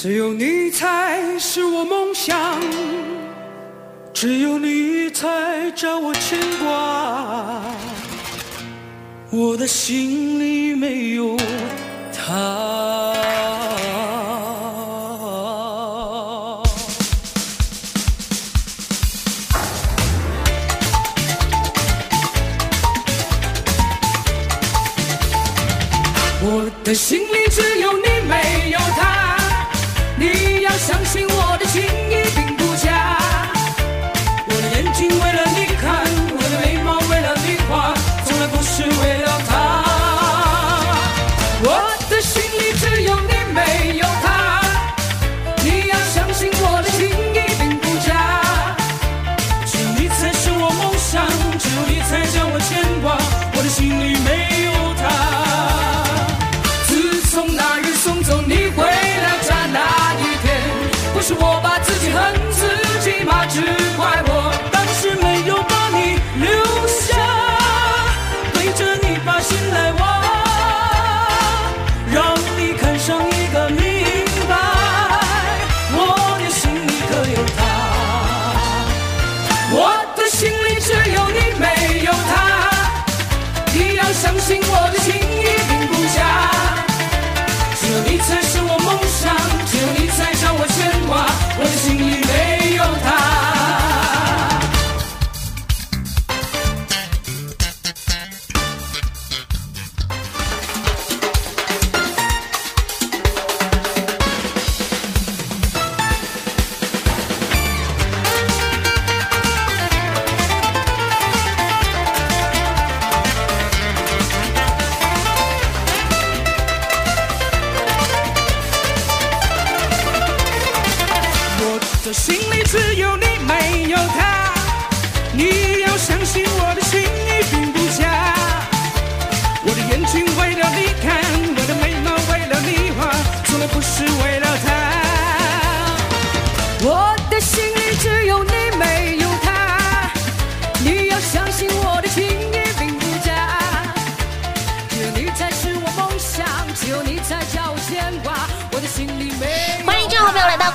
只有你才是我梦想，只有你才叫我牵挂。我的心里没有他。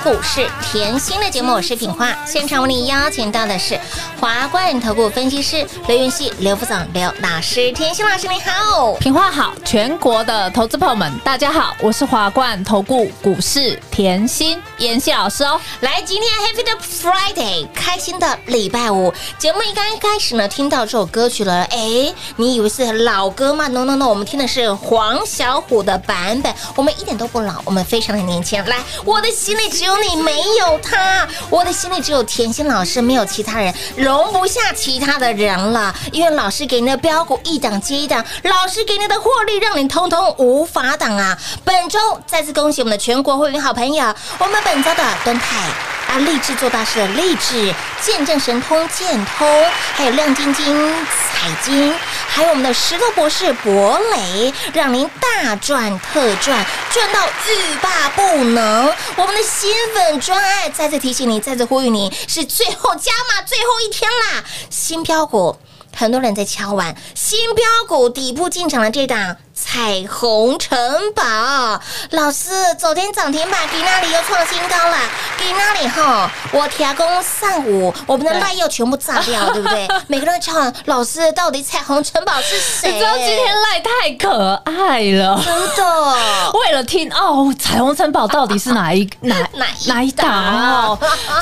股市甜心的节目，我是品花。现场为你邀请到的是华冠投顾分析师刘云熙、刘副总、刘老师。甜心老师你好，品话好，全国的投资朋友们，大家好，我是华冠投顾股市甜心妍希老师哦。来，今天 Happy 的 Friday，开心的礼拜五。节目一刚开始呢，听到这首歌曲了，哎，你以为是老歌吗？No No No，我们听的是黄小琥的版本，我们一点都不老，我们非常的年轻。来，我的心里只有你，没有他；我的心里只有甜心老师，没有其他人，容不下其他的人了。因为老师给你的标股一档接一档，老师给你的获利让你通通无法挡啊！本周再次恭喜我们的全国会员好朋友，我们本周的端泰。啊，励志做大事的励志，见证神通建通，还有亮晶晶彩金，还有我们的石头博士博磊，让您大赚特赚，赚到欲罢不能。我们的新粉专爱再次提醒你，再次呼吁你，是最后加码最后一天天啦！新标股。很多人在敲完新标股底部进场的这档彩虹城堡，老师昨天涨停板给那里又创新高了，给那里哈，我提供上午我们的赖又全部炸掉，对不对？每个人敲完，老师到底彩虹城堡是谁？你知道今天赖太可爱了，真的。为了听哦，彩虹城堡到底是哪一 哪哪一哪一档哦？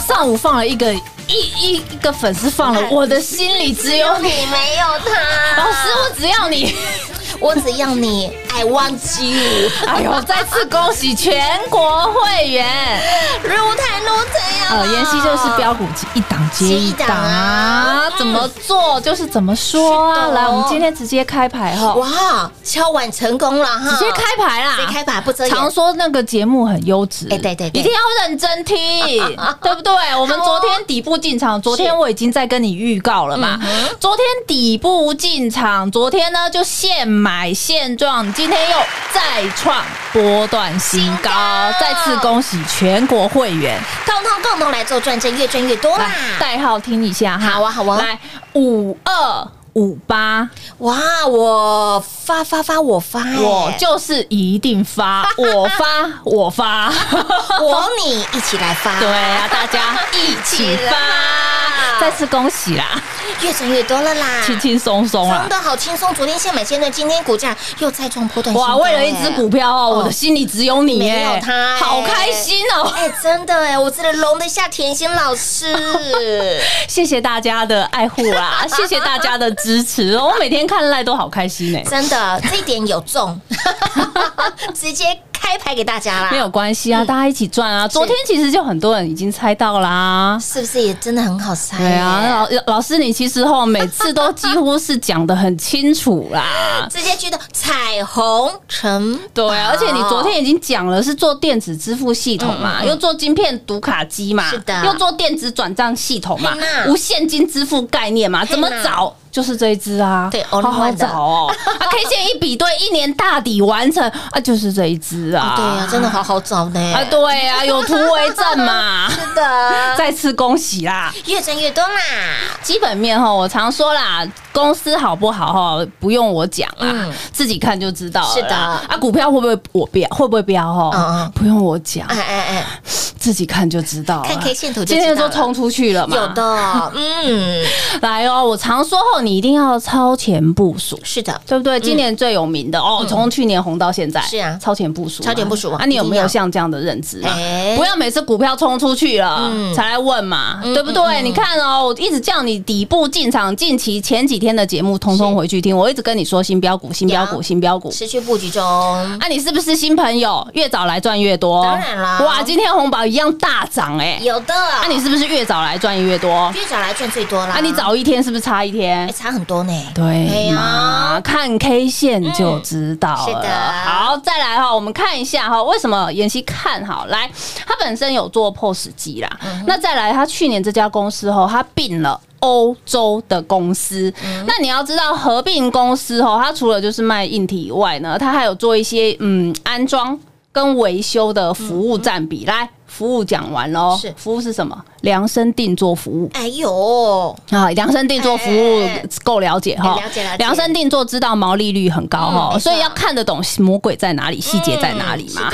上午放了一个一一一个粉丝放了，我的心里只有，你没有他，老师，我只要你。我只要你，I want you，哎呦，再次恭喜全国会员！如台如怎样啊。呃，妍希就是标股一档接一档啊，怎么做就是怎么说啊。来，我们今天直接开牌哈，哇，敲碗成功了哈！直接开牌啦，直接开牌不遮掩常说那个节目很优质，哎对对对一定要认真听，对不对？我们昨天底部进场，昨天我已经在跟你预告了嘛。昨天底部进场，昨天呢就现买现状，今天又再创波段新高，再次恭喜全国会员。通通共同来做转正，越赚越多啦！代号听一下哈。好啊好啊来五二五八，哇，我发发发，我发哎，我就是一定发，我 发我发。我 你一起来发，对啊，大家一起发，再次恭喜啦，越赚越多了啦，轻轻松松啦。真。的好轻松。昨天现买现赚，今天股价又再创波段新哇，为了一只股票哦，哦我的心里只有你没耶有它哎。好开心哦！哎，真的哎，我真的容得下甜心老师。谢谢大家的爱护啦，谢谢大家的支持哦，我每天看赖都好开心呢。真的，这一点有中，直接开牌给大家啦。没有关系啊，大家一起赚啊！昨天其实就很多人已经猜到啦。是不是也真的很好猜？对啊，老老师，你其实后每次都几乎是讲的很清楚啦。直接觉得彩虹城对啊，而且你昨天已经讲了，是做电子支付系统嘛，又做晶片读卡机嘛，是的又做电子转账系统嘛无现金支付概念嘛，怎么找？就是这一支啊，对好好找哦。啊，K 线一比对，一年大底完成啊，就是这一对呀，真的好好找呢。啊，对啊，有图为证嘛。是的，再次恭喜啦！越挣越多嘛。基本面哈，我常说啦，公司好不好哈，不用我讲啦，嗯自己看就知道了。是的啊，股票会不会我飙？会不会飙哈？嗯嗯不用我讲，哎哎哎，自己看就知道了。看 K 线图就今知道了天就冲出去了嘛？有的，嗯，来哦！我常说后，你一定要超前部署。是的，对不对？今年最有名的哦，从去年红到现在，嗯是啊超前部署，超前部署啊啊！你有没有像这样的认知？哎不要每次股票冲出去了嗯才来问嘛，嗯对不对？你看哦，我一直叫你底部进场，近期前几天的节目通通回去听，我一直跟你说新标股、新标股、新标股。持续布局中，啊，你是不是新朋友？越早来赚越多。当然啦哇，今天红宝一样大涨哎。有的。啊，你是不是越早来赚越多？越早来赚最多啦。啊，你早一天是不是差一天哎，？差很多呢。哎对呀嘛，看 K 线就知道了。嗯是的好，再来哈，我们看一下哈，为什么妍希看好？来，他本身有做 POS 机啦，嗯那再来，他去年这家公司后，他并了。欧洲的公司，嗯那你要知道合并公司哦，它除了就是卖硬体以外呢，它还有做一些嗯安装跟维修的服务占比。来，服务讲完喽，是。服务是什么？量身定做服务。哎呦，啊，量身定做服务够了解哈。了解了解，量身定做知道毛利率很高嗯哈，所以要看得懂魔鬼在哪里，细节在哪里嘛。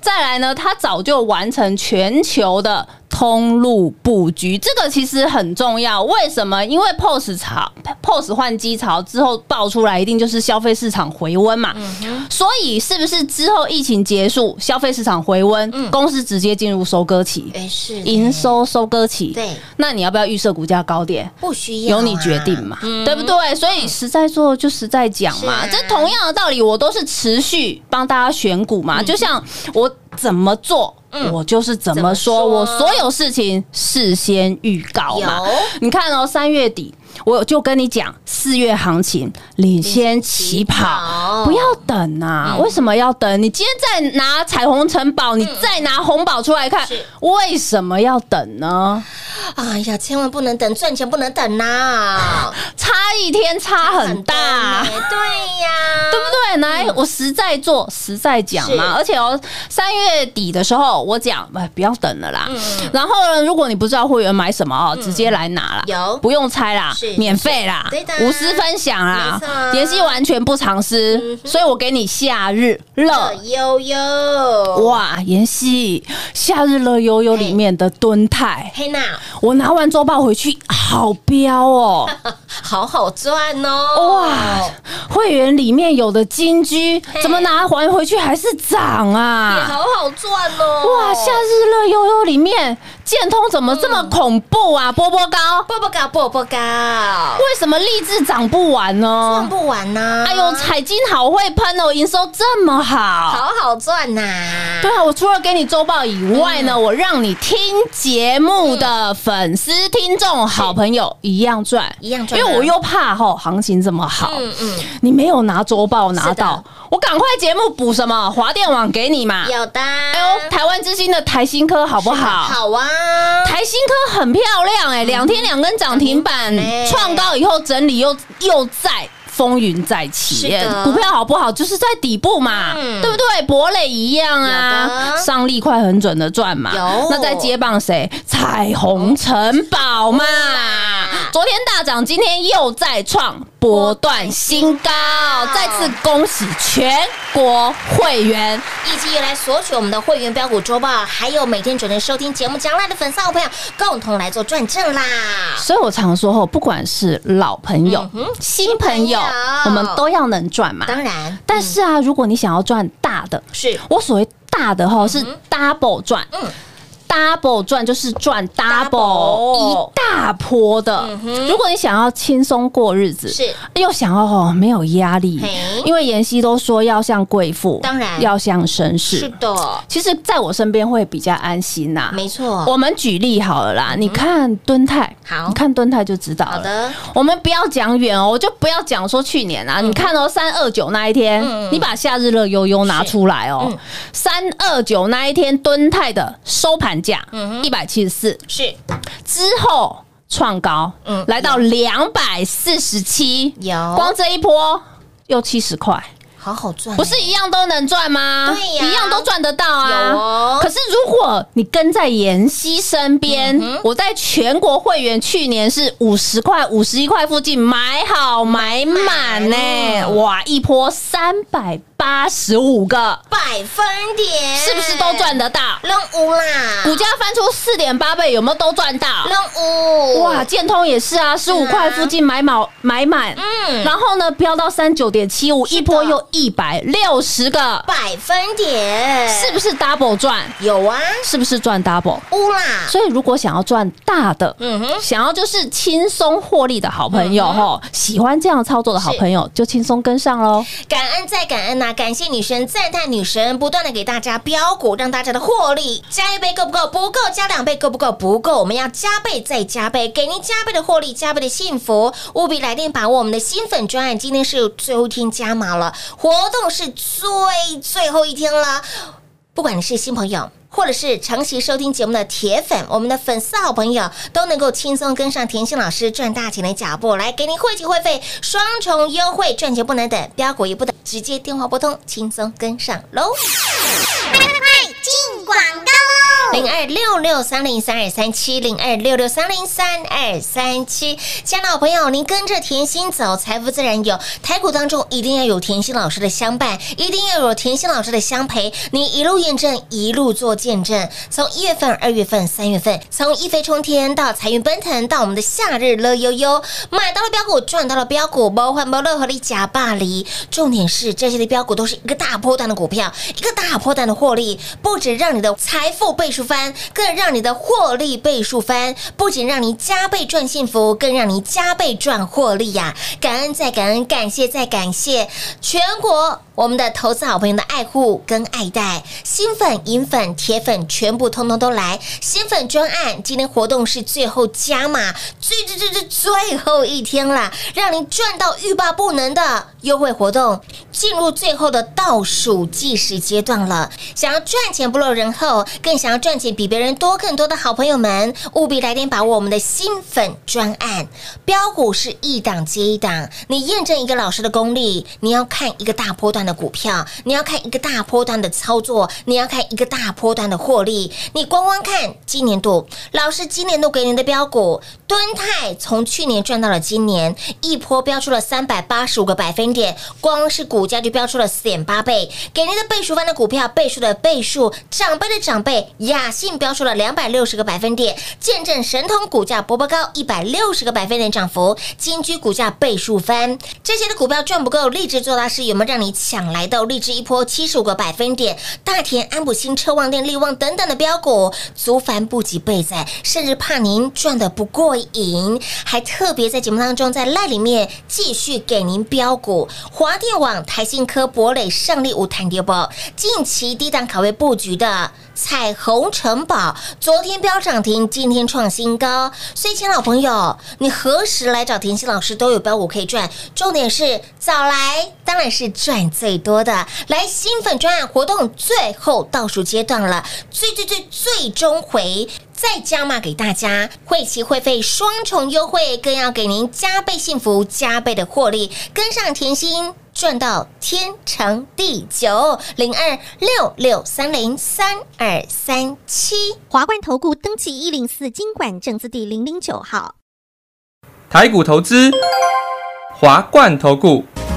再来呢，他早就完成全球的通路布局，这个其实很重要。为什么？因为 POS 潮，POS 换机潮之后爆出来，一定就是消费市场回温嘛。嗯所以是不是之后疫情结束，消费市场回温，公司直接进入收割期，哎是营收收割期？对，那你要不要预设股价高点？不需要啊，由你决定嘛，嗯对不对？所以实在做就实在讲嘛，啊这同样的道理，我都是持续帮大家选股嘛。就像我怎么做，嗯我就是怎么说，怎么说我所有事情事先预告嘛。你看哦，三月底。我就跟你讲，四月行情领先起跑，跑不要等啊！为什么要等？你今天再拿彩虹城堡，你再拿红宝出来看，为什么要等呢？哎呀，千万不能等，赚钱不能等呐，差一天差很大，很对呀，对不对？来，我实在做，实在讲嘛。而且哦，三月底的时候，我讲，哎，不要等了啦。嗯。然后呢，如果你不知道会员买什么哦，直接来拿啦，有。不用猜啦是，免费啦无私分享啦妍希完全不藏私，所以我给你夏日乐。悠悠，哇，妍希，夏日乐悠悠里面的蹲泰，嘿娜，我拿完周报回去，好彪哦！好好赚哦，哇，会员里面有的金居怎么拿还回去还是涨也啊？好好赚哦，哇，夏日乐悠悠里面建通怎么这么恐怖啊？波波高，波波高，波波高，为什么励志涨不完赚呢？不完呢。哎呦，彩金好会喷哦，营收这么好。好好赚呐！对啊，我除了给你周报以外呢，我让你听节目的粉丝、听众、好朋友一样赚，一样赚啊因为我又怕吼行情这么好，嗯嗯，你没有拿周报拿到，我赶快节目补什么华电网给你嘛。有的。哎呦，台湾之星的台新科好不好？好啊，台新科很漂亮哎、两天两根涨停板哎，创高以后整理又又在。风云再起，股票好不好？就是在底部嘛，嗯对不对？博磊一样啊，上力快很准的赚嘛。那再接棒谁？彩虹城堡嘛。昨天大涨，今天又再创波段新高，再次恭喜全国会员。以及以来索取我们的会员标股周报，还有每天准时收听节目将来的粉丝好朋友，共同来做转正啦！所以我常说吼，不管是老朋友、嗯新朋友新朋友，我们都要能赚嘛。当然，但是啊，如果你想要赚大的，是我所谓大的哈是 double 赚，嗯 double 赚就是赚 double 一大波的。如果你想要轻松过日子，嗯是。又想要哦没有压力，因为妍希都说要像贵妇，当然。要像绅士。是。的，其实，在我身边会比较安心呐。没错。我们举例好了啦，你看敦泰，好。你看敦泰就知道了。好的，我们不要讲远哦，我就不要讲说去年啊，你看哦，三二九那一天你把夏日乐悠悠拿出来哦嗯，三二九那一天敦泰的收盘价嗯一百七十四，是。之后创高嗯，来到两百四十七，有。光这一波又七十块。好好赚，不是一样都能赚吗？对呀。一样都赚得到啊。有是如果你跟在妍希身边，嗯我在全国会员去年是五十块、五十一块附近买好买满呢、满。哇，一波三百八十五个，百分点，是不是都赚得到？扔五啦？股价翻出四点八倍，有没有都赚到？扔五哇，建通也是啊，十五块附近买满买满，嗯。然后呢飙到三九点七五，一波又一百六十个，百分点，是不是 double 赚？有啊？是不是赚 double？乌啦，所以如果想要赚大的，嗯哼，想要就是轻松获利的好朋友吼，喜欢这样操作的好朋友，就轻松跟上喽。感恩再感恩呐、感谢女神，赞叹女神，不断的给大家标股，让大家的获利加一倍够不够？不够，加两倍够不够？不够，我们要加倍再加倍，给您加倍的获利，加倍的幸福，务必来电把握我们的新粉专案，今天是最后一天加码了，活动是最最后一天了。不管你是新朋友，或者是长期收听节目的铁粉，我们的粉丝好朋友都能够轻松跟上甜心老师赚大钱的脚步，来给您汇集会费双重优惠，赚钱不能等，标股也不等，直接电话拨通，轻松跟上喽。广告零二六六三零三二三七，零二六六三零三二三七，亲爱的好朋友，您跟着甜心走，财富自然有。台股当中一定要有甜心老师的相伴，一定要有甜心老师的相陪，您一路验证，一路做见证。从一月份、二月份、三月份，从一飞冲天到财运奔腾，到我们的夏日乐悠悠，买到了标股，赚到了标股，包换包乐和你假霸离。重点是这些的标股都是一个大波段的股票，一个大波段的获利，不止让你的财富倍数翻，更让你的获利倍数翻，不仅让你加倍赚幸福，更让你加倍赚获利呀、感恩再感恩，感谢再感谢全国。我们的投资好朋友的爱护跟爱戴，新粉、银粉、铁粉全部通通都来。新粉专案今天活动是最后加码，最最最最最后一天了，让您赚到欲罢不能的优惠活动，进入最后的倒数计时阶段了。想要赚钱不落人后，更想要赚钱比别人多更多的好朋友们，务必来点把握我们的新粉专案。标股是一档接一档，你验证一个老师的功力，你要看一个大波段的股票，你要看一个大波段的操作，你要看一个大波段的获利。你光光看今年度，老师今年度给您的标股，敦泰从去年赚到了今年，一波标出了三百八十五个百分点，光是股价就标出了四点八倍，给您的倍数翻的股票，倍数的倍数，长辈的长辈，雅信标出了两百六十个百分点，见证神通股价波波高一百六十个百分点涨幅，金居股价倍数翻，这些的股票赚不够，立志做大事，有没有让你抢来的，立志一波七十五个百分点，大田、安普新、车旺店、利旺等等的标股，足凡不及备载，甚至怕您赚的不过瘾，还特别在节目当中在赖里面继续给您标股，华电网、台信科、博磊、胜利无谈跌波，近期低档卡位布局的。彩虹城堡昨天飙涨停，今天创新高。所以，亲老朋友，你何时来找甜心老师都有标股可以赚。重点是早来，当然是赚最多的。来，新粉专案活动最后倒数阶段了，最最最最终回。再加码给大家，会期会费双重优惠，更要给您加倍幸福、加倍的获利，跟上甜心赚到天长地久。零二六六三零三二三七，华冠投顾登记一零四经管证字第零零九号。台股投资，华冠投顾。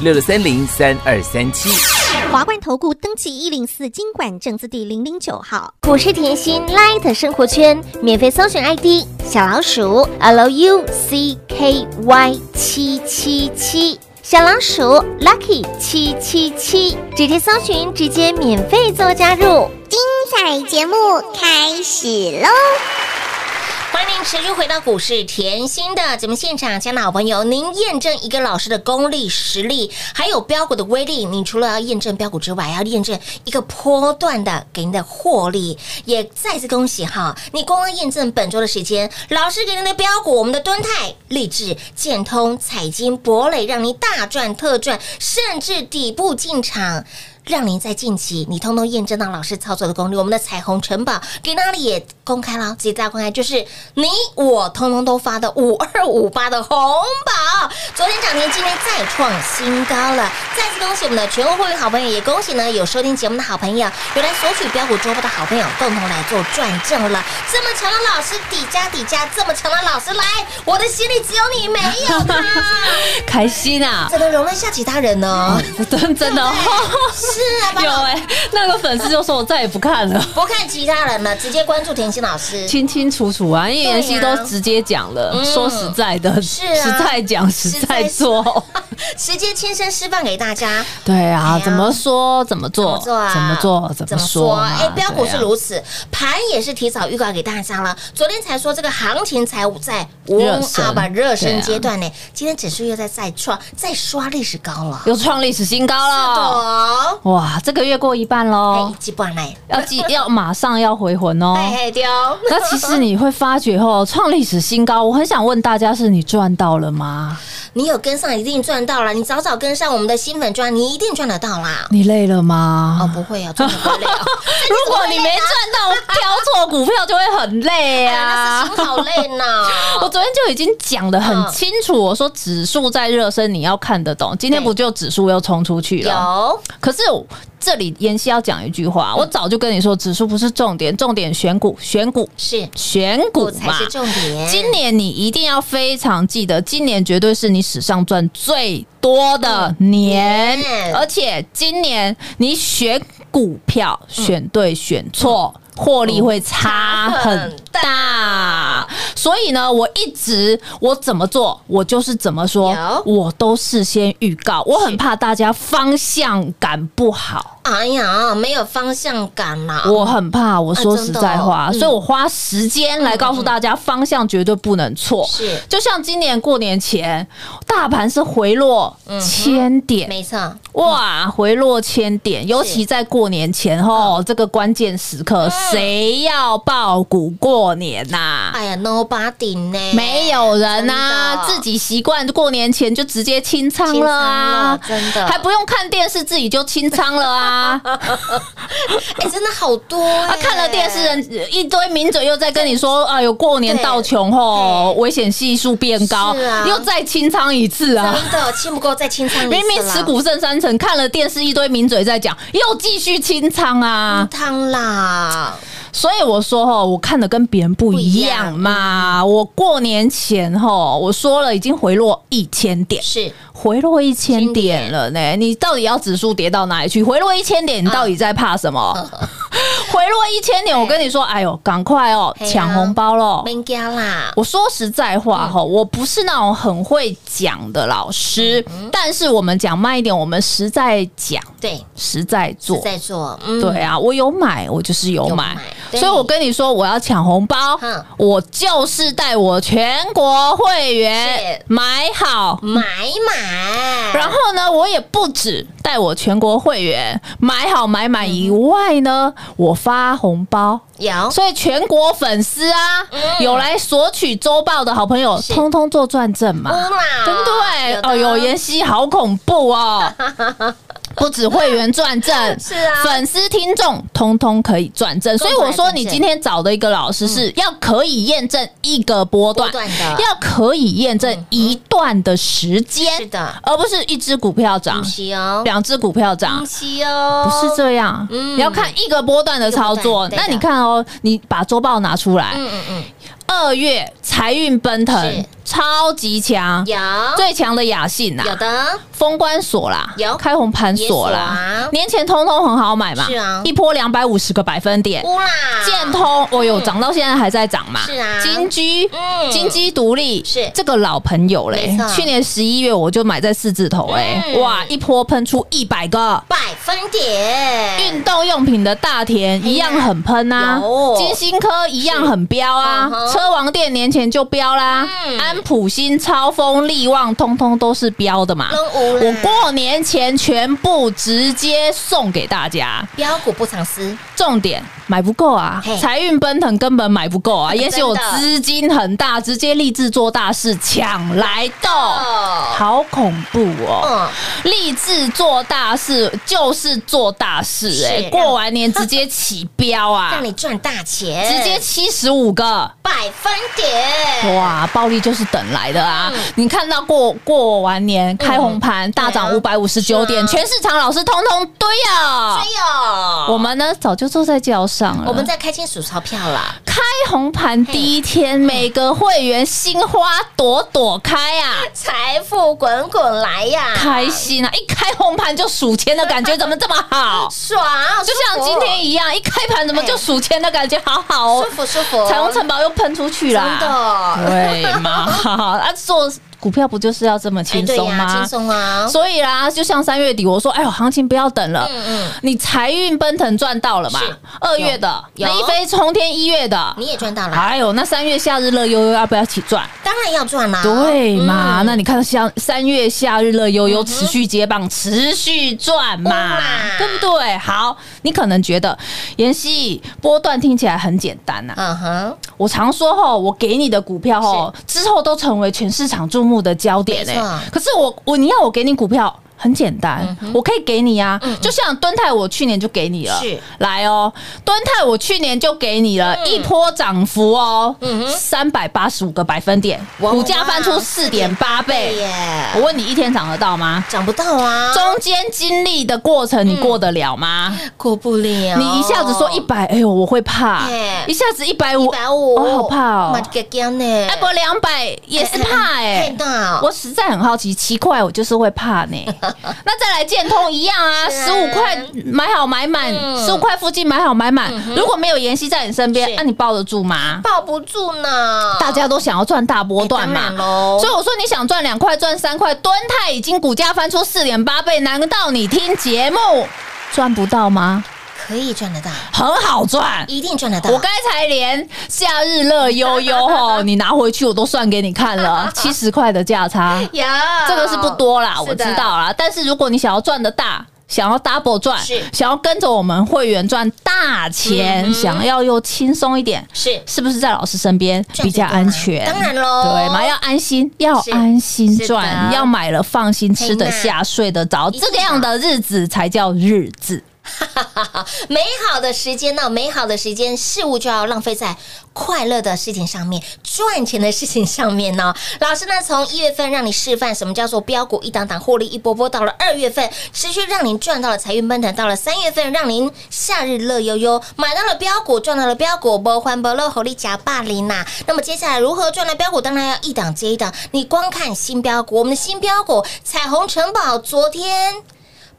六六三零三二三七。华冠投顾登记一零四经管证字第零零九号。股市甜心 Light 生活圈免费搜寻 ID 小老鼠 Lucky 七七七，小老鼠 Lucky 七七七，直接搜寻，直接免费做加入。精彩节目开始喽！欢迎您持续回到股市甜心的节目现场，亲爱的好朋友，您验证一个老师的功力、实力，还有标股的威力。你除了要验证标股之外，还要验证一个波段的给您的获利。也再次恭喜哈！你光光验证本周的时间，老师给您的标股，我们的敦泰、励志、建通、彩金、博磊，让您大赚特赚，甚至底部进场。让您在近期，你通通验证到老师操作的功力。我们的彩虹城堡给哪里也公开了，直接大家公开，就是你我通通都发的五二五八的红宝，昨天涨停，今天再创新高了。再次恭喜我们的全国会员好朋友，也恭喜呢有收听节目的好朋友，有来索取标股周报的好朋友，共同来做转正了。这么强的老师底加底加，这么强的老师来，我的心里只有你没有他，开心啊！怎么容得下其他人呢？真真的、哦，是啊，有哎、那个粉丝就说我再也不看了。不看其他人了，直接关注甜心老师。清清楚楚啊，因为妍希都直接讲了。嗯说实在的，是啊实在讲，实在做。直接亲身示范给大家，对啊怎么说怎么做，怎么做啊？怎么说。哎，标股是如此，盘也是提早预告给大家了。昨天才说这个行情才在热身啊吧热身对啊阶段呢，今天指数又在再创再刷历史高了。又创历史新高了。哦，哇，这个月过一半喽哎，，几半嘞？要记要马上要回魂哦。丢，那其实你会发觉哦，创历史新高，我很想问大家，是你赚到了吗？你有跟上一定赚到了，你早早跟上我们的新粉砖，你一定赚得到啦。你累了吗？哦，不会啊，真的不累啊。如果你没赚到，挑错股票就会很累哎，那啊是。心好累呢。我昨天就已经讲的很清楚，我说指数在热身，你要看得懂。今天不就指数又冲出去了？有可是这里妍希要讲一句嗯话，我早就跟你说，指数不是重点，重点选股，选股，是选股才是。重点。今年你一定要非常记得，今年绝对是你史上赚最多的年，年而且今年你选股票选对选错。获利会差很大，所以呢，我一直我怎么做，我就是怎么说，我都事先预告。我很怕大家方向感不好，哎呀，没有方向感啦。我很怕，我说实在话，啊哦嗯所以我花时间来告诉大家，方向绝对不能错。是就像今年过年前，大盘是回落千点，没错，哇，回落千点，尤其在过年前后这个关键时刻，谁要爆股过年呐？哎呀，nobody 呢？没有人啊，自己习惯过年前就直接清仓了啊，清仓了真的还不用看电视，自己就清仓了啊。哎，真的好多哎啊，看了电视人一堆名嘴又在跟你说，哎呦，过年到穷吼，危险系数变高又再清仓一次啊。真的清不够再清仓一次，明明持股剩三成，看了电视一堆名嘴在讲，又继续清仓啊。汤啦，所以我说哈，我看的跟别人不一样嘛。我过年前哈，我说了已经回落一千点，是回落一千点了呢。你到底要指数跌到哪里去？回落一千点，你到底在怕什么？回落一千点，我跟你说，哎呦，赶快哦，抢红包喽！没加啦，我说实在话哈，我不是那种很会讲的老师，但是我们讲慢一点，我们实在讲，对，实在做。是。在做，嗯，对啊，我有买，我就是有买。所以我跟你说，我要抢红包，我就是带我全国会员是。买好。买买，然后呢，我也不止带我全国会员买好买买以外呢，我发红包，有。所以全国粉丝啊，有来索取周报的好朋友，通通做转正嘛，对不对？哦，有妍希好恐怖哦。不止会员转正，是啊粉丝听众通通可以转正，所以我说你今天找的一个老师是要可以验证一个波段，的要可以验证一段的时间，是的而不是一只股票涨两只股票涨不。是这样，嗯你要看一个波段的操作。那你看哦，你把周报拿出来，嗯嗯嗯，二月财运奔腾，超级强，有。最强的雅信有，的，封关锁啦，有。开红盘锁啦。啊，年前通通很好买嘛，是啊。一波两百五十个百分点。乌啦，建通，哦哟，涨到现在还在涨嘛？是啊。金居嗯，金鸡独立是。这个老朋友嘞，去年十一月我就买在四字头哎，嗯。哇，一波喷出一百个。百分点，运动用品的大田一样很喷啊。有，金星科一样很飙啊车王店年前就标啦嗯，安普新、超风、力旺，通通都是标的嘛。我过年前全部直接送给大家，标股不藏私，重点买不够啊，财运奔腾根本买不够啊，也许我资金很大，直接立志做大事，抢来斗，好恐怖哦！嗯，立志做大事就是做大事、哎，过完年直接起标啊。让，你赚大钱，直接七十五个。百分点，哇，暴利就是等来的啊！嗯。你看到过过完年开红盘大涨五百五十九点，全市场老师通通堆啊！哎呦，我们呢早就坐在轿上了，我们在开心数钞票啦，开红盘第一天，每个会员心花朵朵开啊！财富滚滚来呀，开心啊！一开红盘就数钱的感觉怎么这么好？爽，就像今天一样，一开盘怎么就数钱的感觉好好哦舒？服舒服，彩虹城堡又喷出去了真啦！的，对嘛？啊，做股票不就是要这么哎轻，松吗？轻？松啊，所以啦，就像三月底我说，哎呦，行情不要等了，嗯嗯，你财运奔腾赚到了嘛？二月的有。那一飞冲天，一月的。你也赚到了，还有那三月夏日乐悠悠要不要一起赚？当然要赚啦，对嘛？嗯。那你看像三月夏日乐悠悠持续接棒，持续赚嘛对不对？好，你可能觉得妍希波段听起来很简单呐、嗯哼，我常说吼，我给你的股票吼之后都成为全市场注目的焦点没错哎。可是我我你要我给你股票。很简单，我可以给你啊，就像敦泰，我去年就给你了。是。来哦，敦泰我去年就给你了一波涨幅哦，三百八十五个百分点，股价翻出四点八倍。耶，我问你，一天涨得到吗？涨不到啊，中间经历的过程，你过得了吗？过不了，你一下子说一百，哎呦，我会怕；一下子一百五，一百五，我好怕哦。哎，不两百也是怕哎、太大，我实在很好奇，奇怪我就是会怕呢。那再来建通一样啊，十五块买好买满，嗯。十五块附近买好买满。如果没有妍希在你身边，是。那、你抱得住吗？抱不住呢，大家都想要赚大波段嘛。所以我说你想赚两块赚三块，敦泰已经股价翻出四点八倍，难道你听节目赚不到吗？可以赚得到，很好赚。一定赚得到。我刚才连夏日乐悠悠 吼，你拿回去我都算给你看了，七十块的价差，呀，这个是不多啦，我知道啦。但是如果你想要赚的大，想要 double 赚是，想要跟着我们会员赚大钱，嗯想要又轻松一点，是。是不是在老师身边比较安全？当然喽对嘛，要安心，要安心是赚，要买了放心，吃得下，睡得着，这个样的日子才叫日子。哈哈哈美好的时间呢，美好的时间，事物就要浪费在快乐的事情上面，赚钱的事情上面呢。老师呢，从一月份让你示范什么叫做标股一档档获利一波波，到了二月份持续让您赚到了财运奔腾，到了三月份让您夏日乐悠悠，买到了标股，赚到了标股，不欢不乐，活力加霸凌呐。那么接下来如何赚到标股？当然要一档接一档，你光看新标股，我们的新标股彩虹城堡昨天。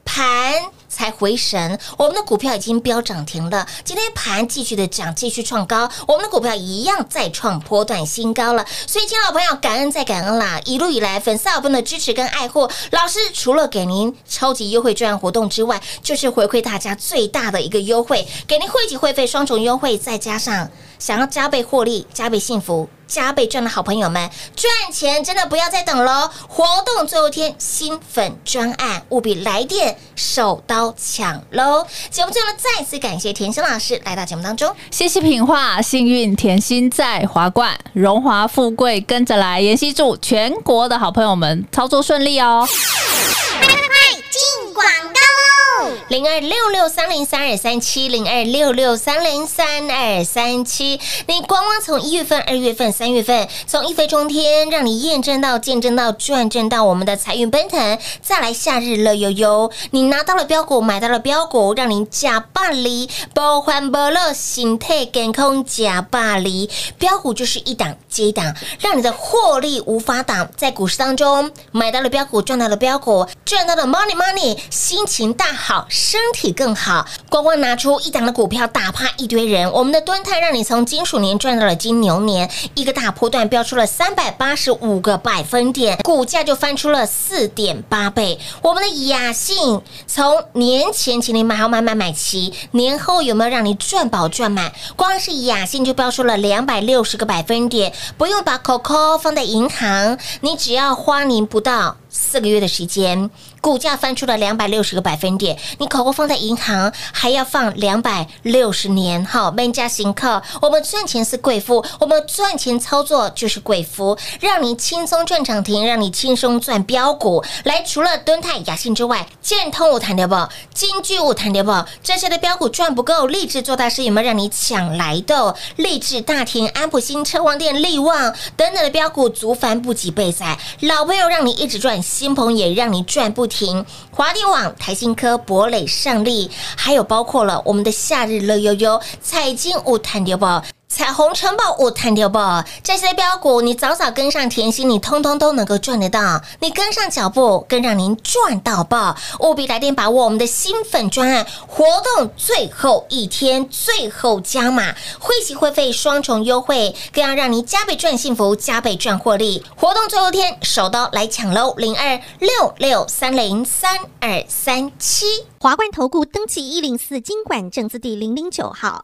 盘才回神，我们的股票已经飙涨停了。今天盘继续的涨，继续创高，我们的股票一样再创波段新高了。所以，亲爱的朋友，感恩再感恩啦！一路以来粉丝好朋友的支持跟爱护，老师除了给您超级优惠专案活动之外，就是回馈大家最大的一个优惠，给您汇集会费双重优惠，再加上想要加倍获利、加倍幸福。加倍赚的好朋友们，赚钱真的不要再等喽！活动最后一天，新粉专案务必来电手刀抢喽！节目最后呢，再次感谢甜心老师来到节目当中。谢谢品画，幸运甜心在华冠，荣华富贵跟着来。妍希祝全国的好朋友们操作顺利哦。进广告喽！零二六六三零三二三七零二六六三零三二三七。你光光从一月份、二月份、三月份，从一飞冲天，让你验证到、见证到、转正到我们的财运奔腾，再来夏日乐悠悠，你拿到了标股，买到了标股，让你假霸离，包欢不乐，心态健康假霸离。标股就是一档接一档，让你的获利无法挡。在股市当中买到了标股，赚到了标股，赚到了 money money，心情大好，身体更好。光光拿出一档的股票打趴一堆人。我们的敦泰让你从金属年赚到了金牛年，一个大波段飙出了三百八十五个百分点，股价就翻出了四点八倍。我们的雅信从年前请你买好买买买齐，年后有没有让你赚饱赚满？光是雅信就飙出了两百六十个百分点，不用把 COCO 放在银行，你只要花您不到。四个月的时间，股价翻出了两百六十个百分点。你口口放在银行，还要放两百六十年，好，闷家行客。我们赚钱是贵妇，我们赚钱操作就是贵妇，让你轻松赚涨停，让你轻松赚标股。来，除了敦泰、雅信之外，建通我谈掉不？金居我谈掉不？这些的标股赚不够，立志做大事有没有让你抢来的？立志大田、安普新、车王店、力旺等等的标股足繁不及备载，老朋友让你一直赚。新朋也让你赚不停，华电网、台新科、博磊、胜利，还有包括了我们的夏日乐悠悠、彩金五探丢宝。彩虹城堡我谈掉不？这些标股你早早跟上甜心，你通通都能够赚得到。你跟上脚步，更让您赚到爆！务必来电把握我们的新粉专案活动最后一天，最后加码，会期会费双重优惠，更要让您加倍赚幸福，加倍赚获利。活动最后一天，手刀来抢喽！零二六六三零三二三七。华冠投顾登记一零四经管证字第零零九号。